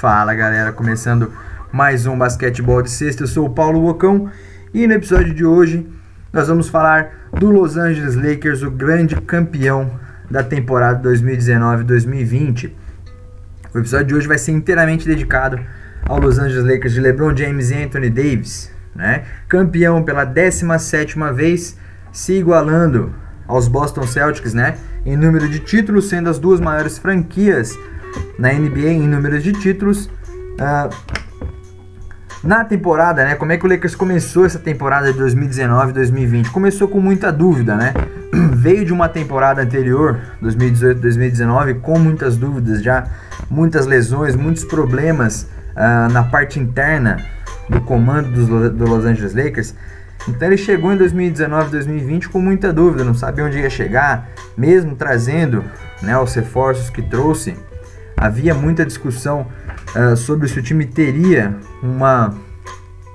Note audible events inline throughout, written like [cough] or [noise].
Fala galera, começando mais um basquetebol de sexta. Eu sou o Paulo Bocão e no episódio de hoje nós vamos falar do Los Angeles Lakers, o grande campeão da temporada 2019-2020. O episódio de hoje vai ser inteiramente dedicado ao Los Angeles Lakers de LeBron James e Anthony Davis, né? Campeão pela 17ª vez, se igualando aos Boston Celtics, né? Em número de títulos, sendo as duas maiores franquias na NBA em números de títulos. Uh, na temporada, né? Como é que o Lakers começou essa temporada de 2019-2020? Começou com muita dúvida, né? [clears throat] Veio de uma temporada anterior, 2018-2019, com muitas dúvidas já, muitas lesões, muitos problemas uh, na parte interna do comando dos, do Los Angeles Lakers. Então ele chegou em 2019-2020 com muita dúvida, não sabia onde ia chegar, mesmo trazendo né, os reforços que trouxe havia muita discussão uh, sobre se o time teria uma,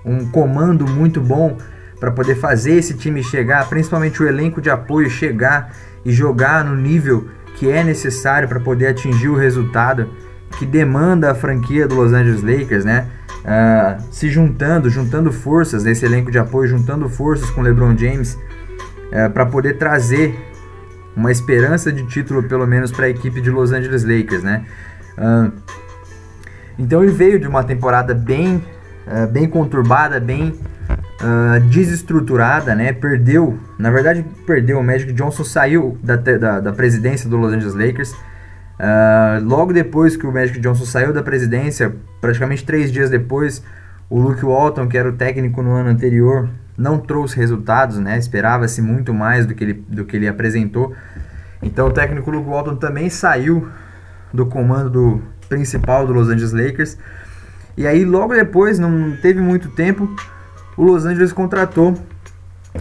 um comando muito bom para poder fazer esse time chegar, principalmente o elenco de apoio chegar e jogar no nível que é necessário para poder atingir o resultado que demanda a franquia do Los Angeles Lakers, né? Uh, se juntando, juntando forças nesse elenco de apoio, juntando forças com LeBron James uh, eh, para poder trazer uma esperança de título pelo menos para a equipe de Los Angeles Lakers, né? Uh, então ele veio de uma temporada bem, uh, bem conturbada, bem uh, desestruturada, né? Perdeu, na verdade perdeu. O Magic Johnson saiu da, da, da presidência do Los Angeles Lakers. logo depois que o Magic Johnson saiu da presidência, praticamente três dias depois, o Luke Walton, que era o técnico no ano anterior, não trouxe resultados, né? Esperava-se muito mais do que ele, do que ele apresentou. Então o técnico Luke Walton também saiu do comando do principal do Los Angeles Lakers. E aí logo depois, não teve muito tempo, o Los Angeles contratou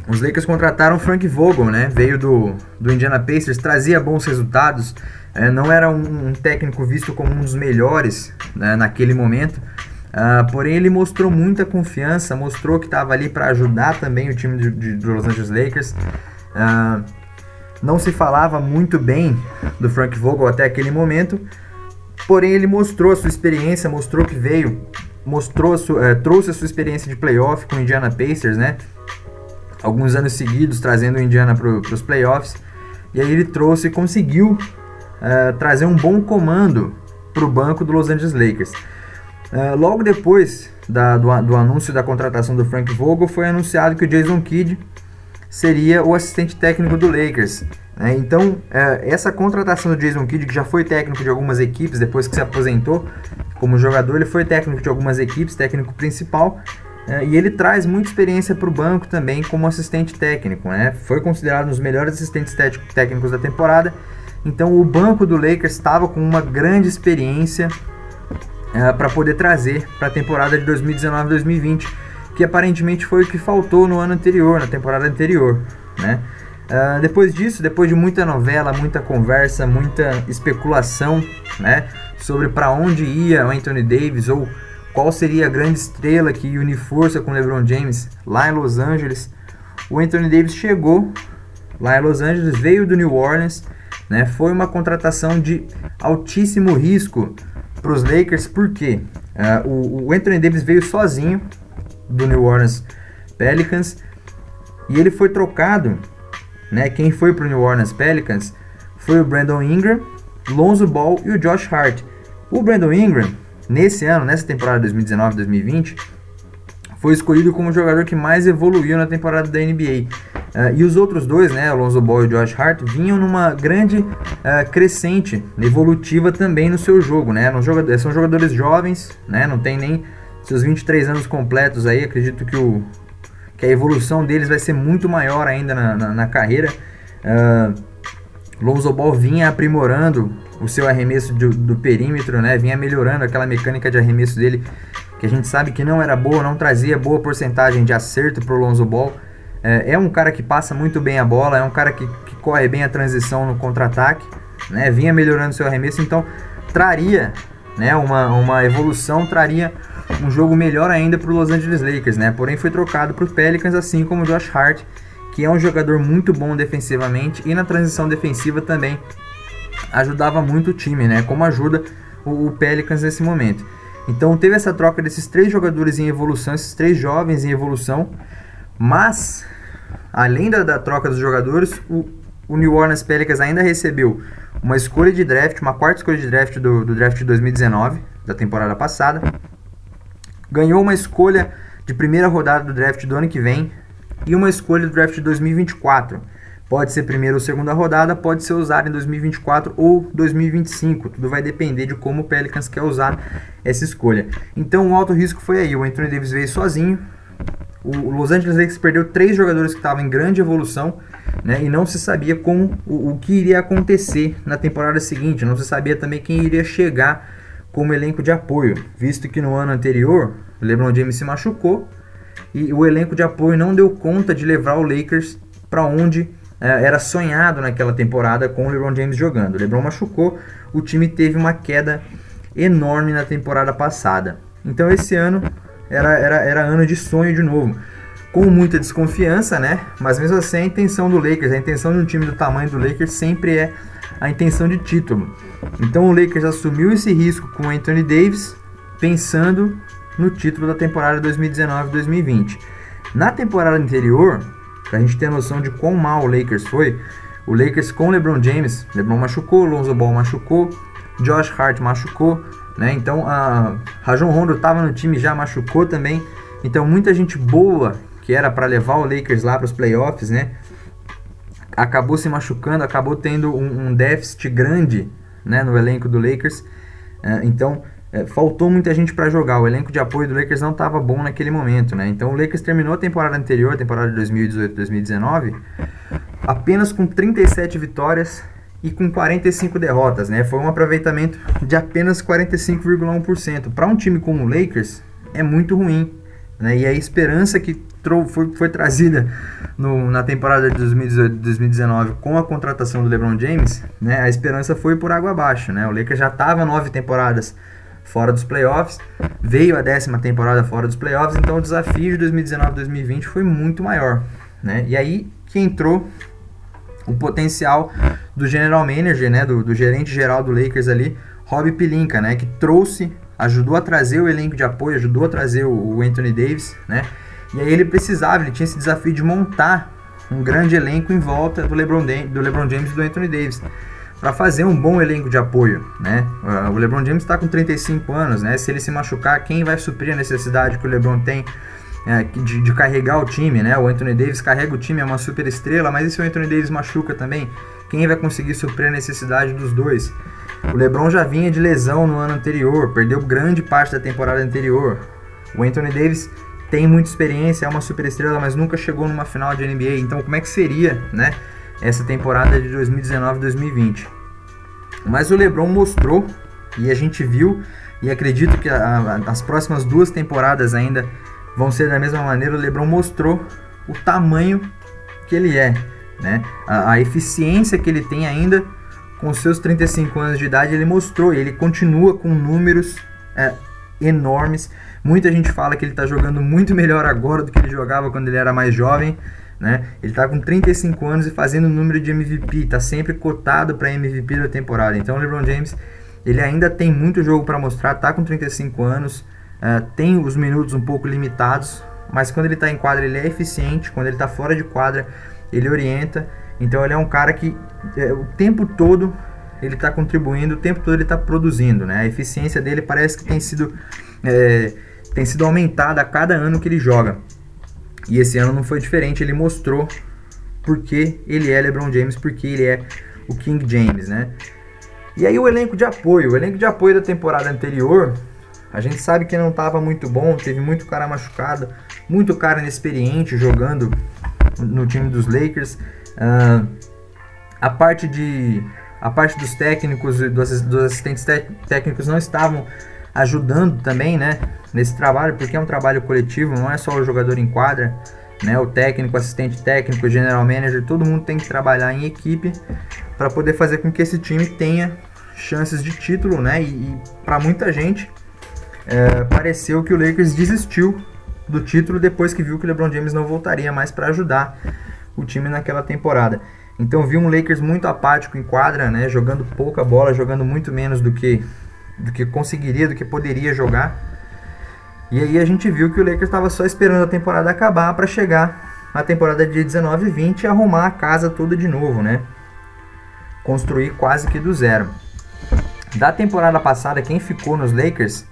os Lakers contrataram Frank Vogel, né? Veio do, do Indiana Pacers, trazia bons resultados. É, não era um, um, técnico visto como um dos melhores né, naquele momento. Uh, porém, ele mostrou muita confiança, mostrou que estava ali para ajudar também o time de, de, Los Angeles Lakers. Uh, não se falava muito bem do Frank Vogel até aquele momento, porém ele mostrou a sua experiência, mostrou que veio, mostrou é, trouxe a sua experiência de playoff com o Indiana Pacers, né? Alguns anos seguidos trazendo o Indiana para os playoffs. E aí ele trouxe e conseguiu é, trazer um bom comando para o banco do Los Angeles Lakers. É, logo depois da, do, do anúncio da contratação do Frank Vogel, foi anunciado que o Jason Kidd seria o assistente técnico do Lakers. Né? Então, é, essa contratação do Jason Kidd, que já foi técnico de algumas equipes depois que se aposentou como jogador, ele foi técnico de algumas equipes, técnico principal, é, e ele traz muita experiência para o banco também como assistente técnico. Né? Foi considerado um dos melhores assistentes técnicos da temporada. Então, o banco do Lakers estava com uma grande experiência é, para poder trazer para a temporada de 2019-2020 que aparentemente foi o que faltou no ano anterior, na temporada anterior, né? Uh, depois disso, depois de muita novela, muita conversa, muita especulação, né, sobre para onde ia o Anthony Davis ou qual seria a grande estrela que une força com LeBron James lá em Los Angeles, o Anthony Davis chegou lá em Los Angeles, veio do New Orleans, né, foi uma contratação de altíssimo risco para os Lakers, porque uh, o, o Anthony Davis veio sozinho, do New Orleans Pelicans. E ele foi trocado, né? Quem foi para o New Orleans Pelicans foi o Brandon Ingram, Lonzo Ball e o Josh Hart. O Brandon Ingram, nesse ano, nessa temporada 2019-2020, foi escolhido como o jogador que mais evoluiu na temporada da NBA. Uh, eh, e os outros dois, né, o Lonzo Ball e Josh Hart, vinham numa grande uh, crescente evolutiva também no seu jogo, né? São jogadores jovens, né? Não tem nem seus 23 anos completos aí, acredito que, o, que a evolução deles vai ser muito maior ainda na, na, na carreira. Uh, Lonzo Ball vinha aprimorando o seu arremesso do, do, perímetro, né? Vinha melhorando aquela mecânica de arremesso dele, que a gente sabe que não era boa, não trazia boa porcentagem de acerto para o Lonzo Ball. É, é, um cara que passa muito bem a bola, é um cara que, que corre bem a transição no contra-ataque, né? Vinha melhorando seu arremesso, então traria, né? Uma, uma evolução, traria um jogo melhor ainda para o Los Angeles Lakers, né? Porém foi trocado para os Pelicans, assim como o Josh Hart, que é um jogador muito bom defensivamente e na transição defensiva também ajudava muito o time, né? Como ajuda o, o Pelicans nesse momento. Então teve essa troca desses três jogadores em evolução, esses três jovens em evolução, mas além da, da troca dos jogadores, o, o, New Orleans Pelicans ainda recebeu uma escolha de draft, uma quarta escolha de draft do, do draft de 2019, da temporada passada, ganhou uma escolha de primeira rodada do draft do ano que vem e uma escolha do draft de 2024. Pode ser primeira ou segunda rodada, pode ser usada em 2024 ou 2025. Tudo vai depender de como o Pelicans quer usar essa escolha. Então o alto risco foi aí. O Anthony Davis veio sozinho. O Los Angeles Lakers perdeu três jogadores que estavam em grande evolução. Né, e não se sabia como o, o que iria acontecer na temporada seguinte. Não se sabia também quem iria chegar como elenco de apoio, visto que no ano anterior LeBron James se machucou e o elenco de apoio não deu conta de levar o Lakers para onde é, era sonhado naquela temporada com o LeBron James jogando. O LeBron machucou, o time teve uma queda enorme na temporada passada. Então esse ano era, era, era ano de sonho de novo. Com muita desconfiança, né? Mas mesmo assim a intenção do Lakers, a intenção de um time do tamanho do Lakers sempre é a intenção de título. Então o Lakers assumiu esse risco com Anthony Davis, pensando no título da temporada 2019-2020. Na temporada anterior, para a gente ter noção de quão mal o Lakers foi, o Lakers com LeBron James, LeBron machucou, Lonzo Ball machucou, Josh Hart machucou, né? Então a Rajon Rondo estava no time já machucou também. Então muita gente boa que era para levar o Lakers lá para os playoffs, né? Acabou se machucando, acabou tendo um, um déficit grande, né, no elenco do Lakers. Uh, então é, faltou muita gente para jogar. O elenco de apoio do Lakers não estava bom naquele momento, né? Então o Lakers terminou a temporada anterior, a temporada de 2018-2019, apenas com 37 vitórias e com 45 derrotas, né? Foi um aproveitamento de apenas 45,1%. Para um time como o Lakers é muito ruim, né? E a esperança que foi, foi trazida no, na temporada de 2018-2019 com a contratação do LeBron James, né? A esperança foi por água abaixo, né? O Lakers já estava nove temporadas fora dos playoffs, veio a décima temporada fora dos playoffs, então o desafio de 2019-2020 foi muito maior, né? E aí que entrou o potencial do general manager, né, do, do gerente geral do Lakers ali, Rob Pelinka, né, que trouxe, ajudou a trazer o elenco de apoio, ajudou a trazer o, Anthony Davis, né? E aí ele precisava, ele tinha esse desafio de montar um grande elenco em volta do LeBron, do LeBron James e do Anthony Davis para fazer um bom elenco de apoio, né? Uh, o LeBron James está com 35 anos, né? Se ele se machucar, quem vai suprir a necessidade que o LeBron tem é, de, de, carregar o time, né? O Anthony Davis carrega o time, é uma super estrela, mas e se o Anthony Davis machuca também? Quem vai conseguir suprir a necessidade dos dois? O LeBron já vinha de lesão no ano anterior, perdeu grande parte da temporada anterior. O Anthony Davis tem muita experiência, é uma super estrela, mas nunca chegou numa final de NBA. Então, como é que seria, né? essa temporada de 2019-2020. Mas o LeBron mostrou e a gente viu e acredito que a, a, as próximas duas temporadas ainda vão ser da mesma maneira. O LeBron mostrou o tamanho que ele é, né? A, a eficiência que ele tem ainda com seus 35 anos de idade, ele mostrou. Ele continua com números é, enormes. Muita gente fala que ele está jogando muito melhor agora do que ele jogava quando ele era mais jovem. Né? Ele está com 35 anos e fazendo o número de MVP, está sempre cotado para MVP da temporada. Então o LeBron James ele ainda tem muito jogo para mostrar, está com 35 anos, uh, tem os minutos um pouco limitados, mas quando ele está em quadra ele é eficiente, quando ele está fora de quadra ele orienta. Então ele é um cara que é, o tempo todo ele está contribuindo, o tempo todo ele está produzindo. Né? A eficiência dele parece que tem sido, é, tem sido aumentada a cada ano que ele joga. E esse ano não foi diferente, ele mostrou porque ele é LeBron James, porque ele é o King James, né? E aí o elenco de apoio, o elenco de apoio da temporada anterior, a gente sabe que não estava muito bom, teve muito cara machucado, muito cara inexperiente jogando no time dos Lakers. Uh, a parte de a parte dos técnicos e dos, dos assistentes técnicos não estavam ajudando também, né, nesse trabalho, porque é um trabalho coletivo, não é só o jogador em quadra, né, o técnico, assistente técnico, general manager, todo mundo tem que trabalhar em equipe para poder fazer com que esse time tenha chances de título, né, e, e para muita gente é, pareceu que o Lakers desistiu do título depois que viu que o LeBron James não voltaria mais para ajudar o time naquela temporada. Então vi um Lakers muito apático em quadra, né, jogando pouca bola, jogando muito menos do que do que conseguiria, do que poderia jogar. E aí a gente viu que o Lakers estava só esperando a temporada acabar para chegar na temporada de 19 e 20 e arrumar a casa toda de novo, né? Construir quase que do zero. Da temporada passada, quem ficou nos Lakers,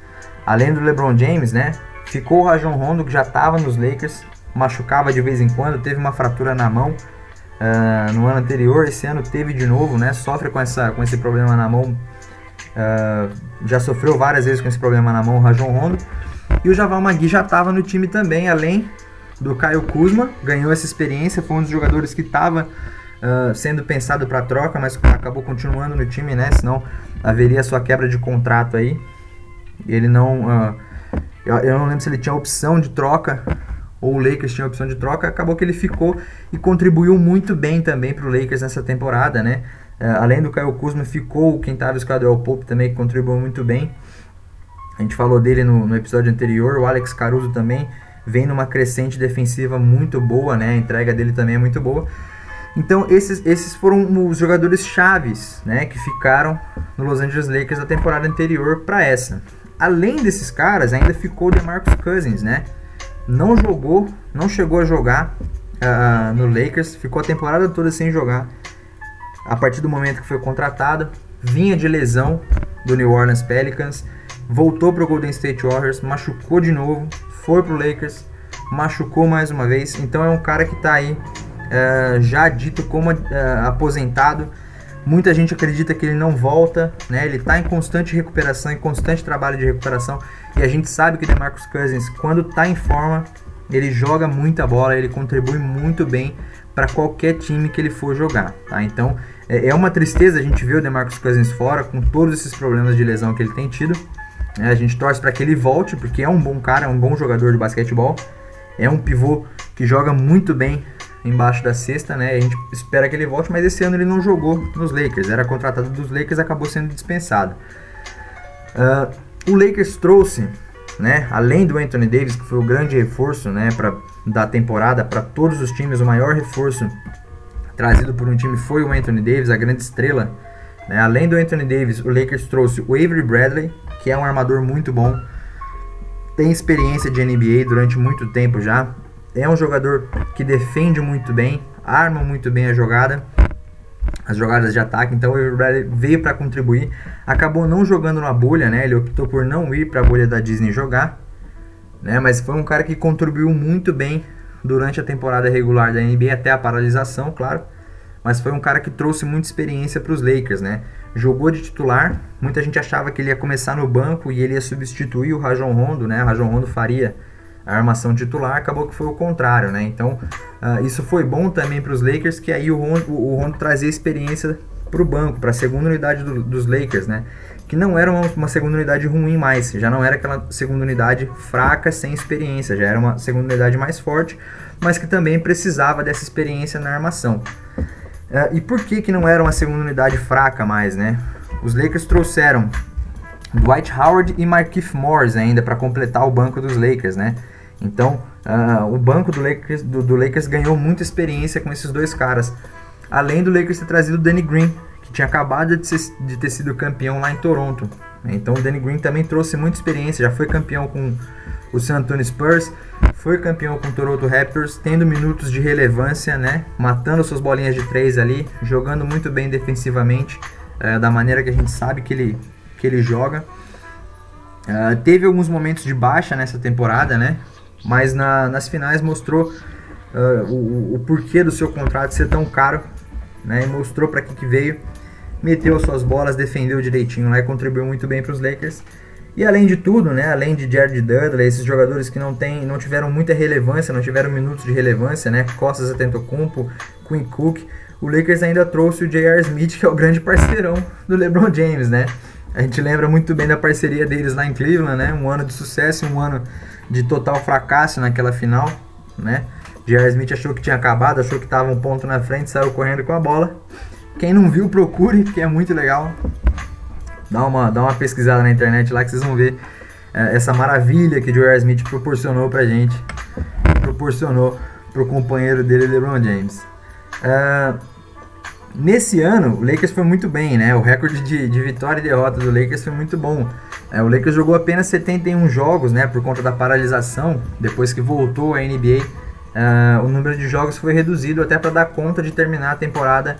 além do LeBron James, né? Ficou o Rajon Rondo, que já estava nos Lakers, machucava de vez em quando, teve uma fratura na mão uh, no ano anterior, esse ano teve de novo, né? Sofre com, essa, com esse problema na mão. Uh, já sofreu várias vezes com esse problema na mão o Rajon Rondo. E o Javal Magui já estava no time também, além do Caio Kuzma, ganhou essa experiência, foi um dos jogadores que estava uh, sendo pensado para troca, mas acabou continuando no time, né? Senão haveria sua quebra de contrato aí. Ele não. Eu, eu, não lembro se ele tinha opção de troca ou o Lakers tinha opção de troca. Acabou que ele ficou e contribuiu muito bem também para o Lakers nessa temporada, né? Uh, além do Caio Kuzma, ficou o Quintavious Caldwell Pope também, que contribuiu muito bem. A gente falou dele no, no episódio anterior. O Alex Caruso também vem numa crescente defensiva muito boa, né? A entrega dele também é muito boa. Então esses, esses foram os jogadores chaves, né, que ficaram no Los Angeles Lakers da temporada anterior para essa. Além desses caras, ainda ficou o DeMarcus Cousins, né? Não jogou, não chegou a jogar uh, no Lakers, ficou a temporada toda sem jogar. A partir do momento que foi contratado, vinha de lesão do New Orleans Pelicans, voltou para o Golden State Warriors, machucou de novo, foi pro Lakers, machucou mais uma vez. Então é um cara que está aí uh, já dito como uh, aposentado. Muita gente acredita que ele não volta, né? Ele está em constante recuperação, em constante trabalho de recuperação. E a gente sabe que o DeMarcus Cousins, quando está em forma, ele joga muita bola, ele contribui muito bem para qualquer time que ele for jogar, tá? Então é, é uma tristeza a gente ver o DeMarcus Cousins fora com todos esses problemas de lesão que ele tem tido. Né? A gente torce para que ele volte, porque é um bom cara, é um bom jogador de basquetebol. É um pivô que joga muito bem embaixo da cesta, né? A gente espera que ele volte, mas esse ano ele não jogou nos Lakers. Era contratado dos Lakers, acabou sendo dispensado. Uh, o Lakers trouxe, né? Além do Anthony Davis, que foi o grande reforço, né? Pra, da temporada para todos os times, o maior reforço trazido por um time foi o Anthony Davis, a grande estrela. Né? Além do Anthony Davis, o Lakers trouxe o Avery Bradley, que é um armador muito bom, tem experiência de NBA durante muito tempo já, é um jogador que defende muito bem, arma muito bem a jogada, as jogadas de ataque. Então o Bradley veio para contribuir. Acabou não jogando na bolha, né? Ele optou por não ir para a bolha da Disney jogar, né? Mas foi um cara que contribuiu muito bem durante a temporada regular da NBA até a paralisação, claro. Mas foi um cara que trouxe muita experiência para os Lakers, né? Jogou de titular. Muita gente achava que ele ia começar no banco e ele ia substituir o Rajon Rondo, né? O Rajon Rondo faria a armação titular, acabou que foi o contrário, né? Então, uh, isso foi bom também para os Lakers, que aí o Rondo, o Rondo trazia experiência para o banco, para a segunda unidade do, dos Lakers, né? Que não era uma, uma, segunda unidade ruim mais, já não era aquela segunda unidade fraca, sem experiência, já era uma segunda unidade mais forte, mas que também precisava dessa experiência na armação. Uh, e por que, que não era uma segunda unidade fraca mais, né? Os Lakers trouxeram Dwight Howard e Markieff Morris ainda para completar o banco dos Lakers, né? Então, uh, o banco do Lakers, do, do, Lakers ganhou muita experiência com esses dois caras. Além do Lakers ter trazido o Danny Green, que tinha acabado de, ser, de ter sido campeão lá em Toronto. Então, o Danny Green também trouxe muita experiência, já foi campeão com o San Antonio Spurs, foi campeão com o Toronto Raptors, tendo minutos de relevância, né? Matando suas bolinhas de três ali, jogando muito bem defensivamente, uh, da maneira que a gente sabe que ele, que ele joga. Uh, teve alguns momentos de baixa nessa temporada, né? Mas na, nas finais mostrou uh, o, o, porquê do seu contrato ser tão caro, né? E mostrou para que, que veio, meteu suas bolas, defendeu direitinho lá e contribuiu muito bem para os Lakers. E além de tudo, né, além de Jared Dudley, esses jogadores que não, tem, não tiveram muita relevância, não tiveram minutos de relevância, né, Costas Atentocumpo, Quinn Cook, o Lakers ainda trouxe o J.R. Smith, que é o grande parceirão do LeBron James, né? A gente lembra muito bem da parceria deles lá em Cleveland, né? Um ano de sucesso e um ano de total fracasso naquela final, né? J.R. Smith achou que tinha acabado, achou que estava um ponto na frente, saiu correndo com a bola. Quem não viu, procure, que é muito legal. Dá uma, dá uma pesquisada na internet lá que vocês vão ver é, essa maravilha que J.R. Smith proporcionou pra gente. Proporcionou pro companheiro dele, LeBron James. É, Nesse ano, o Lakers foi muito bem, né? O recorde de, de vitória e derrota do Lakers foi muito bom. É, o Lakers jogou apenas 71 jogos, né? Por conta da paralisação, depois que voltou à NBA. Uh, o número de jogos foi reduzido até para dar conta de terminar a temporada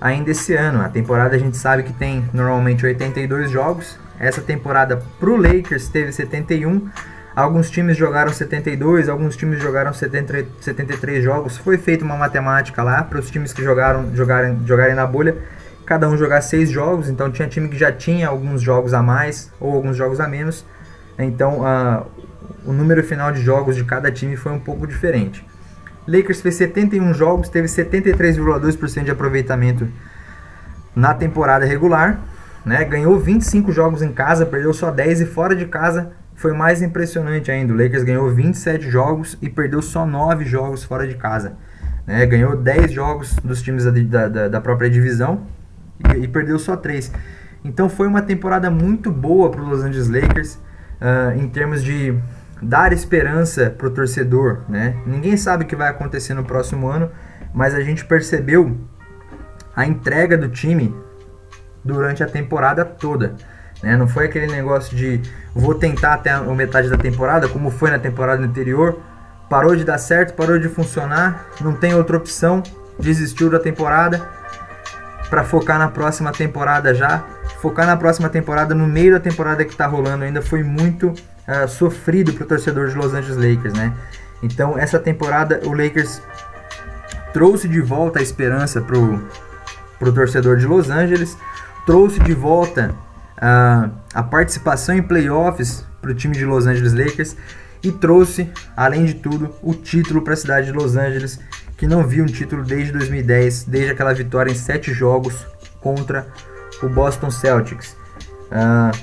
ainda esse ano. A temporada a gente sabe que tem normalmente 82 jogos. Essa temporada para o Lakers teve 71. Alguns times jogaram 72, alguns times jogaram 70, 73 jogos. Foi feita uma matemática lá para os times que jogaram jogarem, jogarem na bolha, cada um jogar seis jogos. Então tinha time que já tinha alguns jogos a mais ou alguns jogos a menos. Então uh, o número final de jogos de cada time foi um pouco diferente. Lakers fez 71 jogos, teve 73,2% de aproveitamento na temporada regular, né? Ganhou 25 jogos em casa, perdeu só 10 e fora de casa foi mais impressionante ainda. O Lakers ganhou 27 jogos e perdeu só 9 jogos fora de casa. Né? Ganhou 10 jogos dos times da, da, da própria divisão e, e, perdeu só 3. Então foi uma temporada muito boa para os Los Angeles Lakers uh, em termos de dar esperança para o torcedor. Né? Ninguém sabe o que vai acontecer no próximo ano, mas a gente percebeu a entrega do time durante a temporada toda. Né? Não foi aquele negócio de vou tentar até a metade da temporada, como foi na temporada anterior. Parou de dar certo, parou de funcionar, não tem outra opção, desistiu da temporada para focar na próxima temporada já. Focar na próxima temporada, no meio da temporada que está rolando, ainda foi muito uh, sofrido para o torcedor de Los Angeles Lakers, né? Então, essa temporada, o Lakers trouxe de volta a esperança pro, pro torcedor de Los Angeles, trouxe de volta a, a participação em playoffs para o time de Los Angeles Lakers e trouxe, além de tudo, o título para a cidade de Los Angeles, que não viu um título desde 2010, desde aquela vitória em sete jogos contra o Boston Celtics. Uh,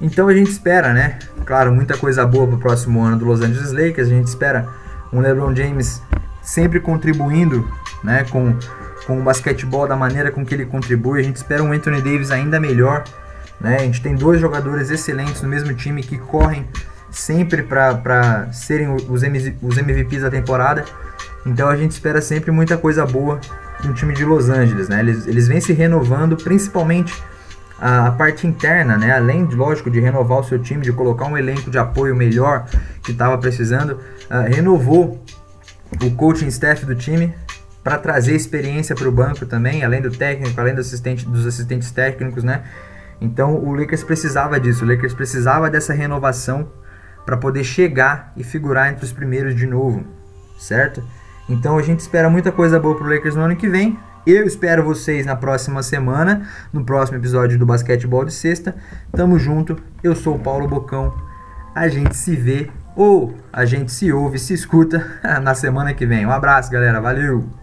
então a gente espera, né? Claro, muita coisa boa para o próximo ano do Los Angeles Lakers. A gente espera um LeBron James sempre contribuindo, né, com, com o basquetebol da maneira com que ele contribui. A gente espera um Anthony Davis ainda melhor né? A gente tem dois jogadores excelentes no mesmo time que correm sempre para serem os, os MVPs da temporada. Então a gente espera sempre muita coisa boa no time de Los Angeles. Né? Eles, eles vêm se renovando, principalmente a, a parte interna, né? além, lógico, de renovar o seu time, de colocar um elenco de apoio melhor que estava precisando, uh, renovou o coaching staff do time para trazer experiência para o banco também, além do técnico, além do assistente, dos assistentes técnicos, né? Então o Lakers precisava disso, o Lakers precisava dessa renovação para poder chegar e figurar entre os primeiros de novo, certo? Então a gente espera muita coisa boa pro Lakers no ano que vem. Eu espero vocês na próxima semana, no próximo episódio do Basquetebol de Sexta. Tamo junto. Eu sou o Paulo Bocão. A gente se vê ou a gente se ouve, se escuta [laughs] na semana que vem. Um abraço, galera. Valeu.